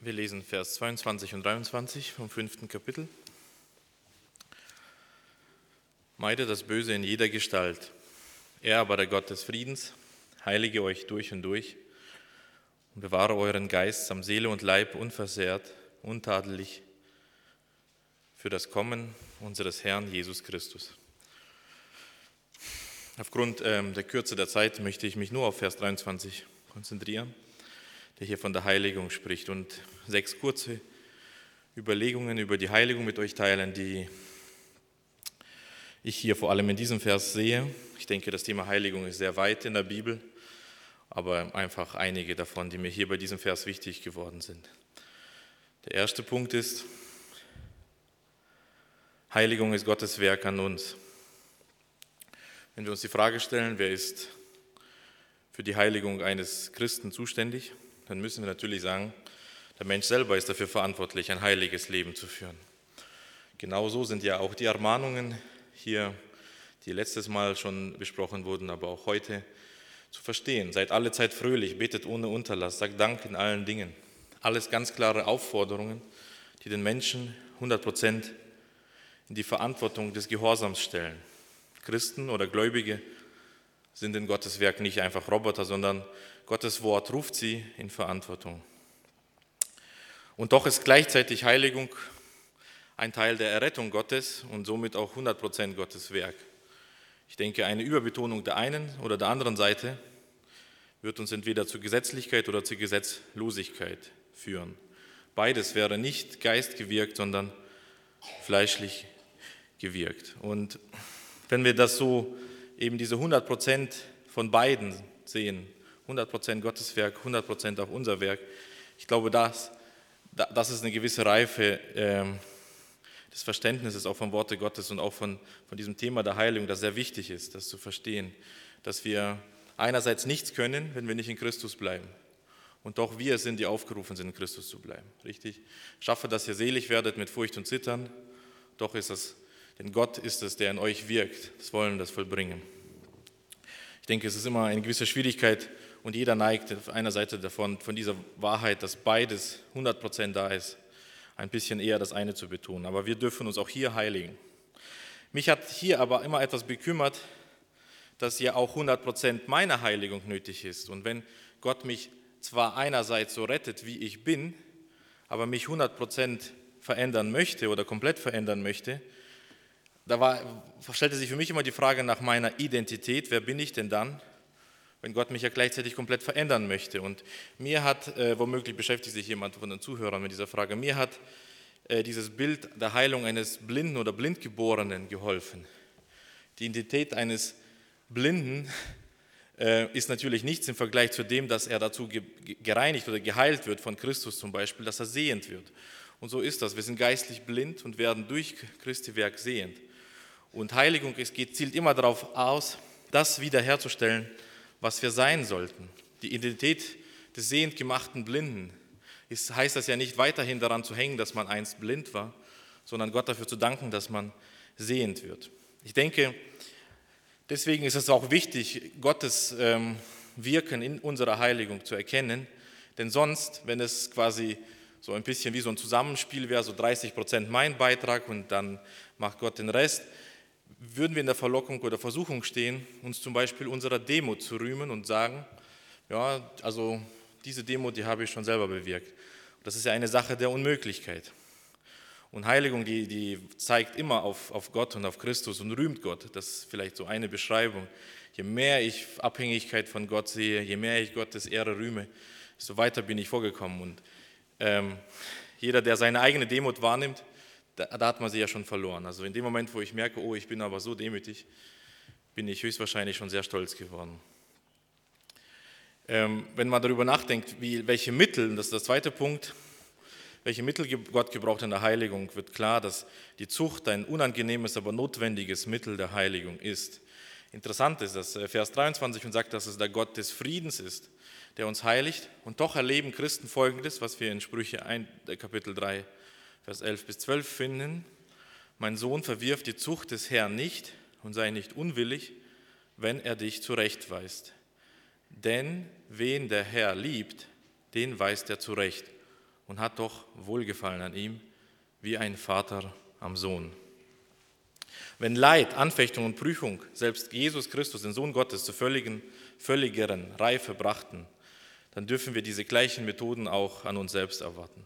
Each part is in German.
Wir lesen Vers 22 und 23 vom fünften Kapitel. Meide das Böse in jeder Gestalt. Er aber, der Gott des Friedens, heilige euch durch und durch und bewahre euren Geist samt Seele und Leib unversehrt, untadelig für das Kommen unseres Herrn Jesus Christus. Aufgrund ähm, der Kürze der Zeit möchte ich mich nur auf Vers 23 konzentrieren der hier von der Heiligung spricht und sechs kurze Überlegungen über die Heiligung mit euch teilen, die ich hier vor allem in diesem Vers sehe. Ich denke, das Thema Heiligung ist sehr weit in der Bibel, aber einfach einige davon, die mir hier bei diesem Vers wichtig geworden sind. Der erste Punkt ist, Heiligung ist Gottes Werk an uns. Wenn wir uns die Frage stellen, wer ist für die Heiligung eines Christen zuständig, dann müssen wir natürlich sagen, der Mensch selber ist dafür verantwortlich, ein heiliges Leben zu führen. Genauso sind ja auch die Ermahnungen hier, die letztes Mal schon besprochen wurden, aber auch heute zu verstehen. Seid alle Zeit fröhlich, betet ohne Unterlass, sagt Dank in allen Dingen. Alles ganz klare Aufforderungen, die den Menschen 100 Prozent in die Verantwortung des Gehorsams stellen. Christen oder Gläubige sind in Gottes Werk nicht einfach Roboter, sondern Gottes Wort ruft sie in Verantwortung. Und doch ist gleichzeitig Heiligung ein Teil der Errettung Gottes und somit auch 100% Gottes Werk. Ich denke, eine Überbetonung der einen oder der anderen Seite wird uns entweder zur Gesetzlichkeit oder zur Gesetzlosigkeit führen. Beides wäre nicht geistgewirkt, sondern fleischlich gewirkt. Und wenn wir das so, eben diese 100% von beiden sehen, 100% Gottes Werk, 100% auch unser Werk. Ich glaube, das, das ist eine gewisse Reife äh, des Verständnisses auch vom Worte Gottes und auch von, von diesem Thema der Heilung, das sehr wichtig ist, das zu verstehen, dass wir einerseits nichts können, wenn wir nicht in Christus bleiben. Und doch wir sind, die aufgerufen sind, in Christus zu bleiben. Richtig? Schaffe, dass ihr selig werdet mit Furcht und Zittern. Doch ist es, denn Gott ist es, der in euch wirkt, das Wollen, das Vollbringen. Ich denke, es ist immer eine gewisse Schwierigkeit, und jeder neigt auf einer Seite davon, von dieser Wahrheit, dass beides 100% da ist, ein bisschen eher das eine zu betonen. Aber wir dürfen uns auch hier heiligen. Mich hat hier aber immer etwas bekümmert, dass ja auch 100% meiner Heiligung nötig ist. Und wenn Gott mich zwar einerseits so rettet, wie ich bin, aber mich 100% verändern möchte oder komplett verändern möchte, da war, stellte sich für mich immer die Frage nach meiner Identität, wer bin ich denn dann? Wenn Gott mich ja gleichzeitig komplett verändern möchte. Und mir hat, äh, womöglich beschäftigt sich jemand von den Zuhörern mit dieser Frage, mir hat äh, dieses Bild der Heilung eines Blinden oder Blindgeborenen geholfen. Die Identität eines Blinden äh, ist natürlich nichts im Vergleich zu dem, dass er dazu ge gereinigt oder geheilt wird von Christus zum Beispiel, dass er sehend wird. Und so ist das. Wir sind geistlich blind und werden durch Christi Werk sehend. Und Heiligung es geht, zielt immer darauf aus, das wiederherzustellen, was wir sein sollten. Die Identität des sehend gemachten Blinden ist, heißt das ja nicht weiterhin daran zu hängen, dass man einst blind war, sondern Gott dafür zu danken, dass man sehend wird. Ich denke, deswegen ist es auch wichtig, Gottes ähm, Wirken in unserer Heiligung zu erkennen, denn sonst, wenn es quasi so ein bisschen wie so ein Zusammenspiel wäre, so 30 Prozent mein Beitrag und dann macht Gott den Rest, würden wir in der Verlockung oder Versuchung stehen, uns zum Beispiel unserer Demo zu rühmen und sagen, ja, also diese Demo, die habe ich schon selber bewirkt. Das ist ja eine Sache der Unmöglichkeit. Und Heiligung, die, die zeigt immer auf, auf Gott und auf Christus und rühmt Gott. Das ist vielleicht so eine Beschreibung. Je mehr ich Abhängigkeit von Gott sehe, je mehr ich Gottes Ehre rühme, desto weiter bin ich vorgekommen. Und ähm, jeder, der seine eigene Demut wahrnimmt, da, da hat man sie ja schon verloren. Also in dem Moment, wo ich merke, oh, ich bin aber so demütig, bin ich höchstwahrscheinlich schon sehr stolz geworden. Ähm, wenn man darüber nachdenkt, wie, welche Mittel, das ist der zweite Punkt, welche Mittel Gott gebraucht in der Heiligung, wird klar, dass die Zucht ein unangenehmes, aber notwendiges Mittel der Heiligung ist. Interessant ist, dass äh, Vers 23 und sagt, dass es der Gott des Friedens ist, der uns heiligt. Und doch erleben Christen Folgendes, was wir in Sprüche 1, äh, Kapitel 3 Vers 11 bis 12 finden, mein Sohn, verwirf die Zucht des Herrn nicht und sei nicht unwillig, wenn er dich zurechtweist. Denn wen der Herr liebt, den weist er zurecht und hat doch Wohlgefallen an ihm, wie ein Vater am Sohn. Wenn Leid, Anfechtung und Prüfung selbst Jesus Christus, den Sohn Gottes, zur völligen, völligeren Reife brachten, dann dürfen wir diese gleichen Methoden auch an uns selbst erwarten.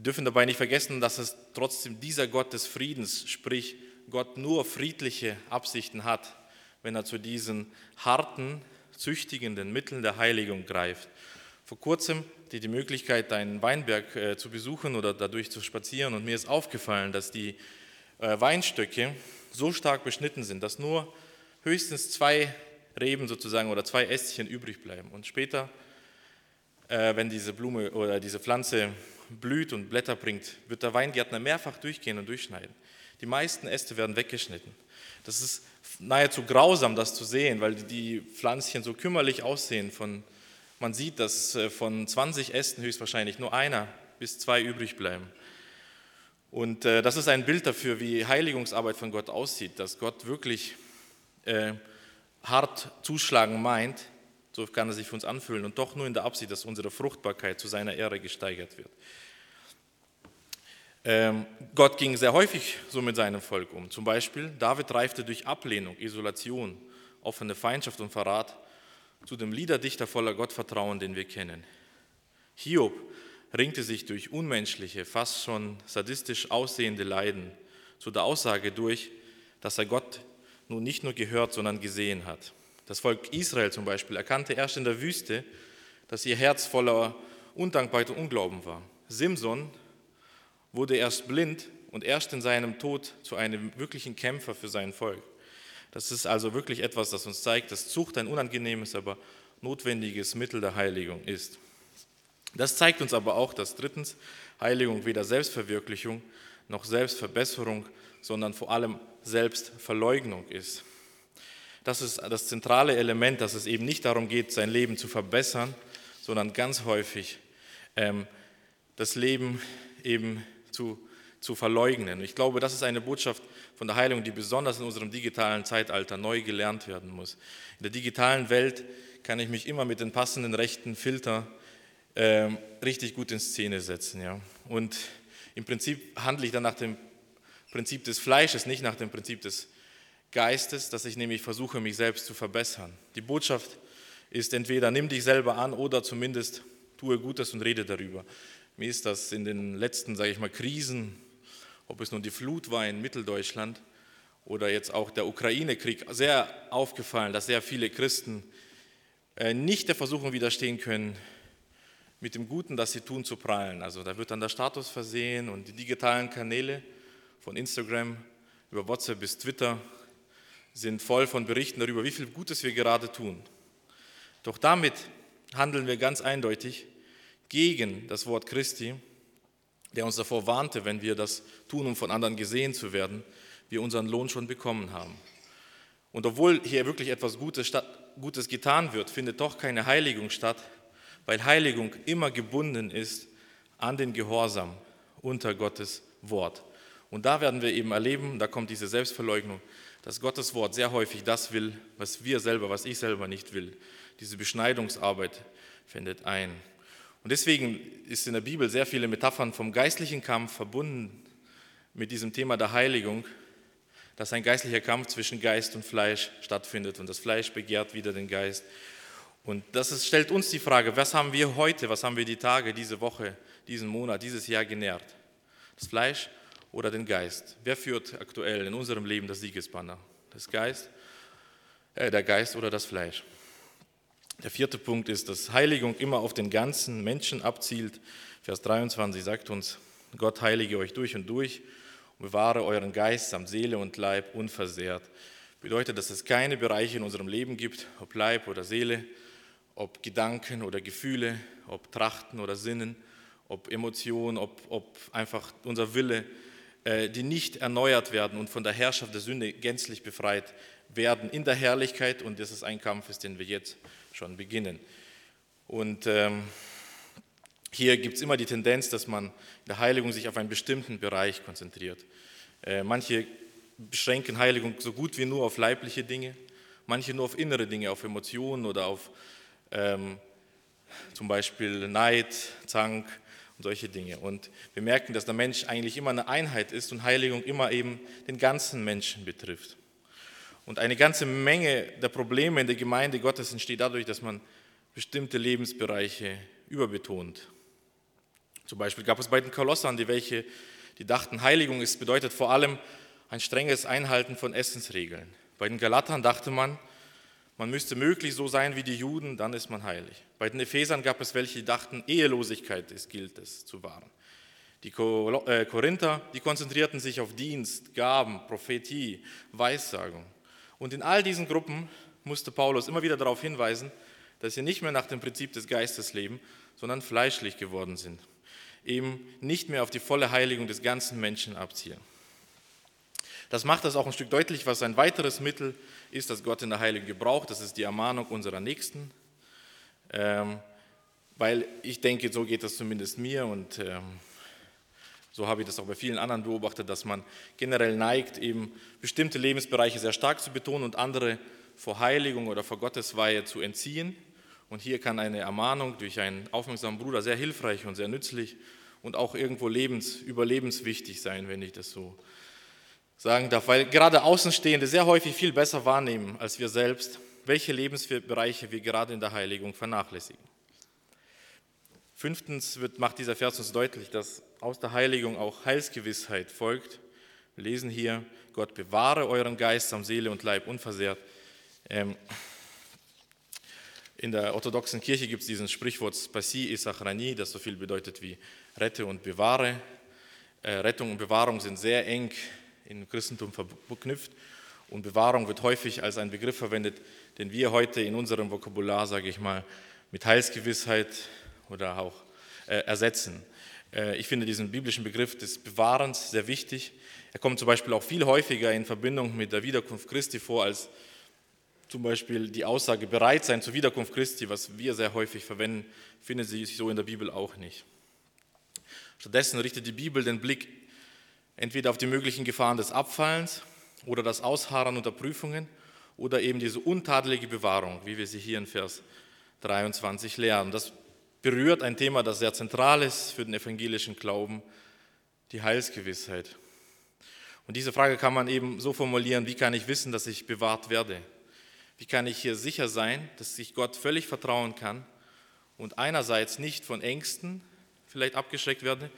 Wir dürfen dabei nicht vergessen, dass es trotzdem dieser Gott des Friedens, sprich Gott nur friedliche Absichten hat, wenn er zu diesen harten, züchtigenden Mitteln der Heiligung greift. Vor kurzem hatte ich die Möglichkeit, einen Weinberg äh, zu besuchen oder dadurch zu spazieren und mir ist aufgefallen, dass die äh, Weinstöcke so stark beschnitten sind, dass nur höchstens zwei Reben sozusagen oder zwei Ästchen übrig bleiben. Und später, äh, wenn diese Blume oder diese Pflanze blüht und Blätter bringt, wird der Weingärtner mehrfach durchgehen und durchschneiden. Die meisten Äste werden weggeschnitten. Das ist nahezu grausam, das zu sehen, weil die Pflänzchen so kümmerlich aussehen. Von, man sieht, dass äh, von 20 Ästen höchstwahrscheinlich nur einer bis zwei übrig bleiben. Und äh, das ist ein Bild dafür, wie Heiligungsarbeit von Gott aussieht, dass Gott wirklich äh, hart zuschlagen meint, so kann er sich für uns anfühlen, und doch nur in der Absicht, dass unsere Fruchtbarkeit zu seiner Ehre gesteigert wird. Ähm, Gott ging sehr häufig so mit seinem Volk um. Zum Beispiel, David reifte durch Ablehnung, Isolation, offene Feindschaft und Verrat zu dem Liederdichter voller Gottvertrauen, den wir kennen. Hiob ringte sich durch unmenschliche, fast schon sadistisch aussehende Leiden zu der Aussage durch, dass er Gott nun nicht nur gehört, sondern gesehen hat. Das Volk Israel zum Beispiel erkannte erst in der Wüste, dass ihr Herz voller Undankbarkeit und Unglauben war. Simson wurde erst blind und erst in seinem Tod zu einem wirklichen Kämpfer für sein Volk. Das ist also wirklich etwas, das uns zeigt, dass Zucht ein unangenehmes, aber notwendiges Mittel der Heiligung ist. Das zeigt uns aber auch, dass drittens Heiligung weder Selbstverwirklichung noch Selbstverbesserung, sondern vor allem Selbstverleugnung ist. Das ist das zentrale Element, dass es eben nicht darum geht, sein Leben zu verbessern, sondern ganz häufig ähm, das Leben eben zu, zu verleugnen. Ich glaube, das ist eine Botschaft von der Heilung, die besonders in unserem digitalen Zeitalter neu gelernt werden muss. In der digitalen Welt kann ich mich immer mit den passenden rechten Filter äh, richtig gut in Szene setzen. Ja. Und im Prinzip handle ich dann nach dem Prinzip des Fleisches, nicht nach dem Prinzip des Geistes, dass ich nämlich versuche, mich selbst zu verbessern. Die Botschaft ist entweder nimm dich selber an oder zumindest tue Gutes und rede darüber. Mir ist das in den letzten, sage ich mal, Krisen, ob es nun die Flut war in Mitteldeutschland oder jetzt auch der Ukraine-Krieg, sehr aufgefallen, dass sehr viele Christen äh, nicht der Versuchung widerstehen können, mit dem Guten, das sie tun, zu prallen. Also da wird dann der Status versehen und die digitalen Kanäle von Instagram über WhatsApp bis Twitter sind voll von Berichten darüber, wie viel Gutes wir gerade tun. Doch damit handeln wir ganz eindeutig gegen das Wort Christi, der uns davor warnte, wenn wir das tun, um von anderen gesehen zu werden, wir unseren Lohn schon bekommen haben. Und obwohl hier wirklich etwas Gutes, Gutes getan wird, findet doch keine Heiligung statt, weil Heiligung immer gebunden ist an den Gehorsam unter Gottes Wort. Und da werden wir eben erleben, da kommt diese Selbstverleugnung, dass Gottes Wort sehr häufig das will, was wir selber, was ich selber nicht will. Diese Beschneidungsarbeit findet ein. Und deswegen ist in der Bibel sehr viele Metaphern vom geistlichen Kampf verbunden mit diesem Thema der Heiligung, dass ein geistlicher Kampf zwischen Geist und Fleisch stattfindet und das Fleisch begehrt wieder den Geist. Und das ist, stellt uns die Frage, was haben wir heute, was haben wir die Tage, diese Woche, diesen Monat, dieses Jahr genährt? Das Fleisch oder den Geist? Wer führt aktuell in unserem Leben das Siegesbanner? Das Geist, äh, der Geist oder das Fleisch? Der vierte Punkt ist, dass Heiligung immer auf den ganzen Menschen abzielt. Vers 23 sagt uns, Gott heilige euch durch und durch und bewahre euren Geist samt Seele und Leib unversehrt. Bedeutet, dass es keine Bereiche in unserem Leben gibt, ob Leib oder Seele, ob Gedanken oder Gefühle, ob Trachten oder Sinnen, ob Emotionen, ob, ob einfach unser Wille, die nicht erneuert werden und von der Herrschaft der Sünde gänzlich befreit werden in der Herrlichkeit. Und das ist ein Kampf, den wir jetzt schon beginnen. Und ähm, hier gibt es immer die Tendenz, dass man in der Heiligung sich auf einen bestimmten Bereich konzentriert. Äh, manche beschränken Heiligung so gut wie nur auf leibliche Dinge, manche nur auf innere Dinge, auf Emotionen oder auf ähm, zum Beispiel Neid, Zank und solche Dinge. Und wir merken, dass der Mensch eigentlich immer eine Einheit ist und Heiligung immer eben den ganzen Menschen betrifft. Und eine ganze Menge der Probleme in der Gemeinde Gottes entsteht dadurch, dass man bestimmte Lebensbereiche überbetont. Zum Beispiel gab es bei den Kolossern, die welche, die dachten, Heiligung ist, bedeutet vor allem ein strenges Einhalten von Essensregeln. Bei den Galatern dachte man, man müsste möglich so sein wie die Juden, dann ist man heilig. Bei den Ephesern gab es welche, die dachten, Ehelosigkeit ist, gilt es zu wahren. Die äh, Korinther, die konzentrierten sich auf Dienst, Gaben, Prophetie, Weissagung. Und in all diesen Gruppen musste Paulus immer wieder darauf hinweisen, dass sie nicht mehr nach dem Prinzip des Geistes leben, sondern fleischlich geworden sind. Eben nicht mehr auf die volle Heiligung des ganzen Menschen abzielen. Das macht das auch ein Stück deutlich, was ein weiteres Mittel ist, das Gott in der Heiligung gebraucht. Das ist die Ermahnung unserer Nächsten. Ähm, weil ich denke, so geht das zumindest mir und ähm, so habe ich das auch bei vielen anderen beobachtet, dass man generell neigt, eben bestimmte Lebensbereiche sehr stark zu betonen und andere vor Heiligung oder vor Gottesweihe zu entziehen. Und hier kann eine Ermahnung durch einen aufmerksamen Bruder sehr hilfreich und sehr nützlich und auch irgendwo lebens, überlebenswichtig sein, wenn ich das so sagen darf, weil gerade Außenstehende sehr häufig viel besser wahrnehmen als wir selbst, welche Lebensbereiche wir gerade in der Heiligung vernachlässigen. Fünftens wird, macht dieser Vers uns deutlich, dass aus der Heiligung auch Heilsgewissheit folgt. Wir lesen hier, Gott bewahre euren Geist am Seele und Leib unversehrt. Ähm, in der orthodoxen Kirche gibt es diesen Sprichwort Spasi Isachrani, das so viel bedeutet wie rette und bewahre. Äh, Rettung und Bewahrung sind sehr eng im Christentum verknüpft. Und Bewahrung wird häufig als ein Begriff verwendet, den wir heute in unserem Vokabular, sage ich mal, mit Heilsgewissheit oder auch äh, ersetzen. Äh, ich finde diesen biblischen Begriff des Bewahrens sehr wichtig. Er kommt zum Beispiel auch viel häufiger in Verbindung mit der Wiederkunft Christi vor, als zum Beispiel die Aussage bereit sein zur Wiederkunft Christi, was wir sehr häufig verwenden, findet sich so in der Bibel auch nicht. Stattdessen richtet die Bibel den Blick entweder auf die möglichen Gefahren des Abfallens oder das Ausharren unter Prüfungen oder eben diese untadelige Bewahrung, wie wir sie hier in Vers 23 lernen. Das berührt ein Thema, das sehr zentral ist für den evangelischen Glauben, die Heilsgewissheit. Und diese Frage kann man eben so formulieren, wie kann ich wissen, dass ich bewahrt werde? Wie kann ich hier sicher sein, dass ich Gott völlig vertrauen kann und einerseits nicht von Ängsten vielleicht abgeschreckt werde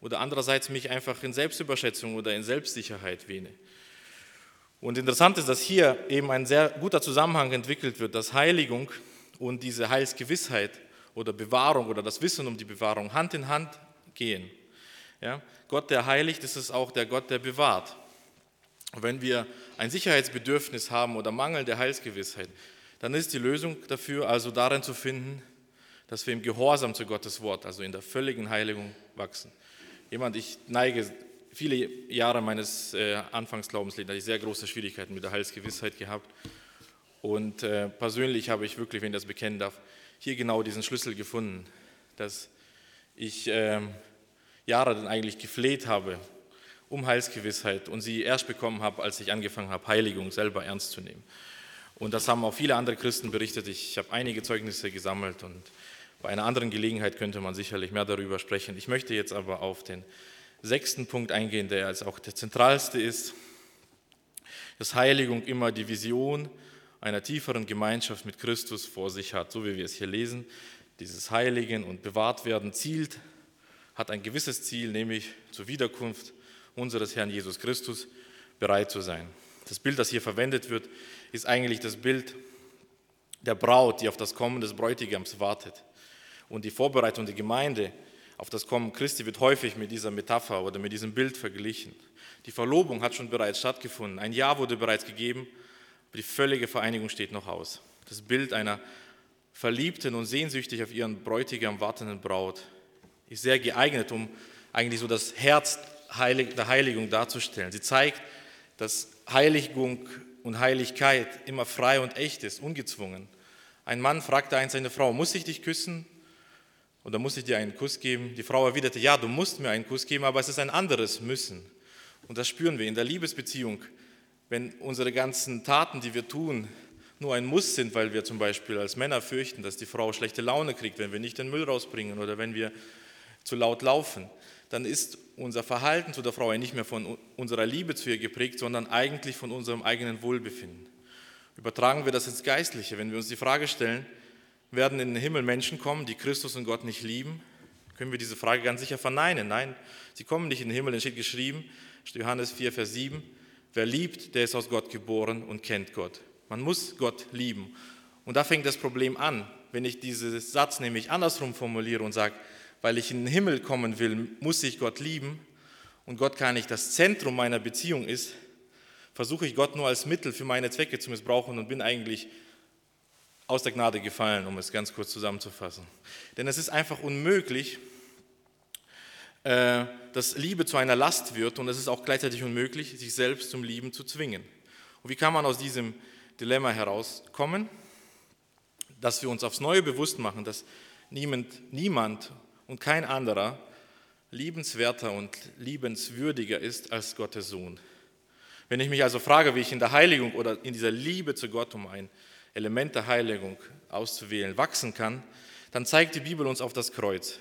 oder andererseits mich einfach in Selbstüberschätzung oder in Selbstsicherheit wähne. Und interessant ist, dass hier eben ein sehr guter Zusammenhang entwickelt wird, dass Heiligung und diese Heilsgewissheit oder Bewahrung oder das Wissen um die Bewahrung Hand in Hand gehen. Ja? Gott, der heiligt, ist es auch der Gott, der bewahrt. Wenn wir ein Sicherheitsbedürfnis haben oder Mangel der Heilsgewissheit, dann ist die Lösung dafür also darin zu finden, dass wir im Gehorsam zu Gottes Wort, also in der völligen Heiligung wachsen jemand, ich neige viele Jahre meines äh, Anfangsglaubenslebens, hatte ich sehr große Schwierigkeiten mit der Heilsgewissheit gehabt. Und äh, persönlich habe ich wirklich, wenn ich das bekennen darf, hier genau diesen Schlüssel gefunden, dass ich äh, Jahre dann eigentlich gefleht habe um Heilsgewissheit und sie erst bekommen habe, als ich angefangen habe, Heiligung selber ernst zu nehmen. Und das haben auch viele andere Christen berichtet. Ich habe einige Zeugnisse gesammelt und bei einer anderen Gelegenheit könnte man sicherlich mehr darüber sprechen. Ich möchte jetzt aber auf den sechsten Punkt eingehen, der als auch der zentralste ist, dass Heiligung immer die Vision einer tieferen Gemeinschaft mit Christus vor sich hat, so wie wir es hier lesen. Dieses Heiligen und bewahrt werden zielt, hat ein gewisses Ziel, nämlich zur Wiederkunft unseres Herrn Jesus Christus bereit zu sein. Das Bild, das hier verwendet wird, ist eigentlich das Bild der Braut, die auf das Kommen des Bräutigams wartet. Und die Vorbereitung der Gemeinde auf das Kommen Christi wird häufig mit dieser Metapher oder mit diesem Bild verglichen. Die Verlobung hat schon bereits stattgefunden, ein Jahr wurde bereits gegeben, aber die völlige Vereinigung steht noch aus. Das Bild einer verliebten und sehnsüchtig auf ihren Bräutigam wartenden Braut ist sehr geeignet, um eigentlich so das Herz der Heiligung darzustellen. Sie zeigt, dass Heiligung und Heiligkeit immer frei und echt ist, ungezwungen. Ein Mann fragte einst seine Frau, muss ich dich küssen? Und dann muss ich dir einen Kuss geben. Die Frau erwiderte, ja, du musst mir einen Kuss geben, aber es ist ein anderes Müssen. Und das spüren wir in der Liebesbeziehung. Wenn unsere ganzen Taten, die wir tun, nur ein Muss sind, weil wir zum Beispiel als Männer fürchten, dass die Frau schlechte Laune kriegt, wenn wir nicht den Müll rausbringen oder wenn wir zu laut laufen, dann ist unser Verhalten zu der Frau ja nicht mehr von unserer Liebe zu ihr geprägt, sondern eigentlich von unserem eigenen Wohlbefinden. Übertragen wir das ins Geistliche, wenn wir uns die Frage stellen, werden in den Himmel Menschen kommen, die Christus und Gott nicht lieben? Können wir diese Frage ganz sicher verneinen? Nein, sie kommen nicht in den Himmel, es steht geschrieben, Johannes 4, Vers 7, wer liebt, der ist aus Gott geboren und kennt Gott. Man muss Gott lieben. Und da fängt das Problem an, wenn ich diesen Satz nämlich andersrum formuliere und sage, weil ich in den Himmel kommen will, muss ich Gott lieben und Gott gar nicht das Zentrum meiner Beziehung ist, versuche ich Gott nur als Mittel für meine Zwecke zu missbrauchen und bin eigentlich aus der Gnade gefallen, um es ganz kurz zusammenzufassen. Denn es ist einfach unmöglich, äh, dass Liebe zu einer Last wird und es ist auch gleichzeitig unmöglich, sich selbst zum Lieben zu zwingen. Und wie kann man aus diesem Dilemma herauskommen? Dass wir uns aufs Neue bewusst machen, dass niemand, niemand und kein anderer liebenswerter und liebenswürdiger ist als Gottes Sohn. Wenn ich mich also frage, wie ich in der Heiligung oder in dieser Liebe zu Gott, um ein Element der Heiligung auszuwählen, wachsen kann, dann zeigt die Bibel uns auf das Kreuz.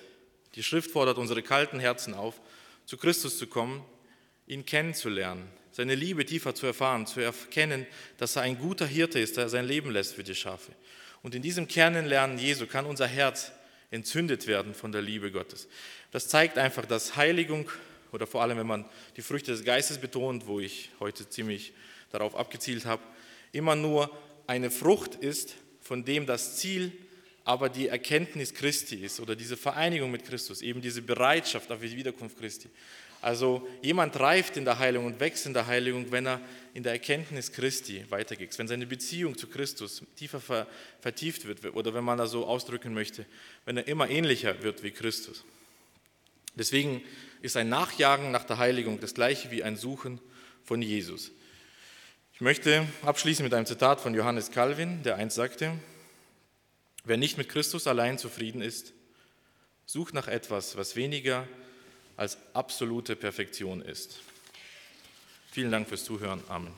Die Schrift fordert unsere kalten Herzen auf, zu Christus zu kommen, ihn kennenzulernen, seine Liebe tiefer zu erfahren, zu erkennen, dass er ein guter Hirte ist, der sein Leben lässt für die Schafe. Und in diesem Kennenlernen Jesu kann unser Herz entzündet werden von der Liebe Gottes. Das zeigt einfach, dass Heiligung oder vor allem, wenn man die Früchte des Geistes betont, wo ich heute ziemlich darauf abgezielt habe, immer nur eine Frucht ist, von dem das Ziel aber die Erkenntnis Christi ist oder diese Vereinigung mit Christus, eben diese Bereitschaft auf die Wiederkunft Christi. Also jemand reift in der Heilung und wächst in der Heiligung, wenn er in der Erkenntnis Christi weitergeht, wenn seine Beziehung zu Christus tiefer vertieft wird oder wenn man das so ausdrücken möchte, wenn er immer ähnlicher wird wie Christus. Deswegen ist ein Nachjagen nach der Heiligung das gleiche wie ein Suchen von Jesus. Ich möchte abschließen mit einem Zitat von Johannes Calvin, der einst sagte, wer nicht mit Christus allein zufrieden ist, sucht nach etwas, was weniger als absolute Perfektion ist. Vielen Dank fürs Zuhören. Amen.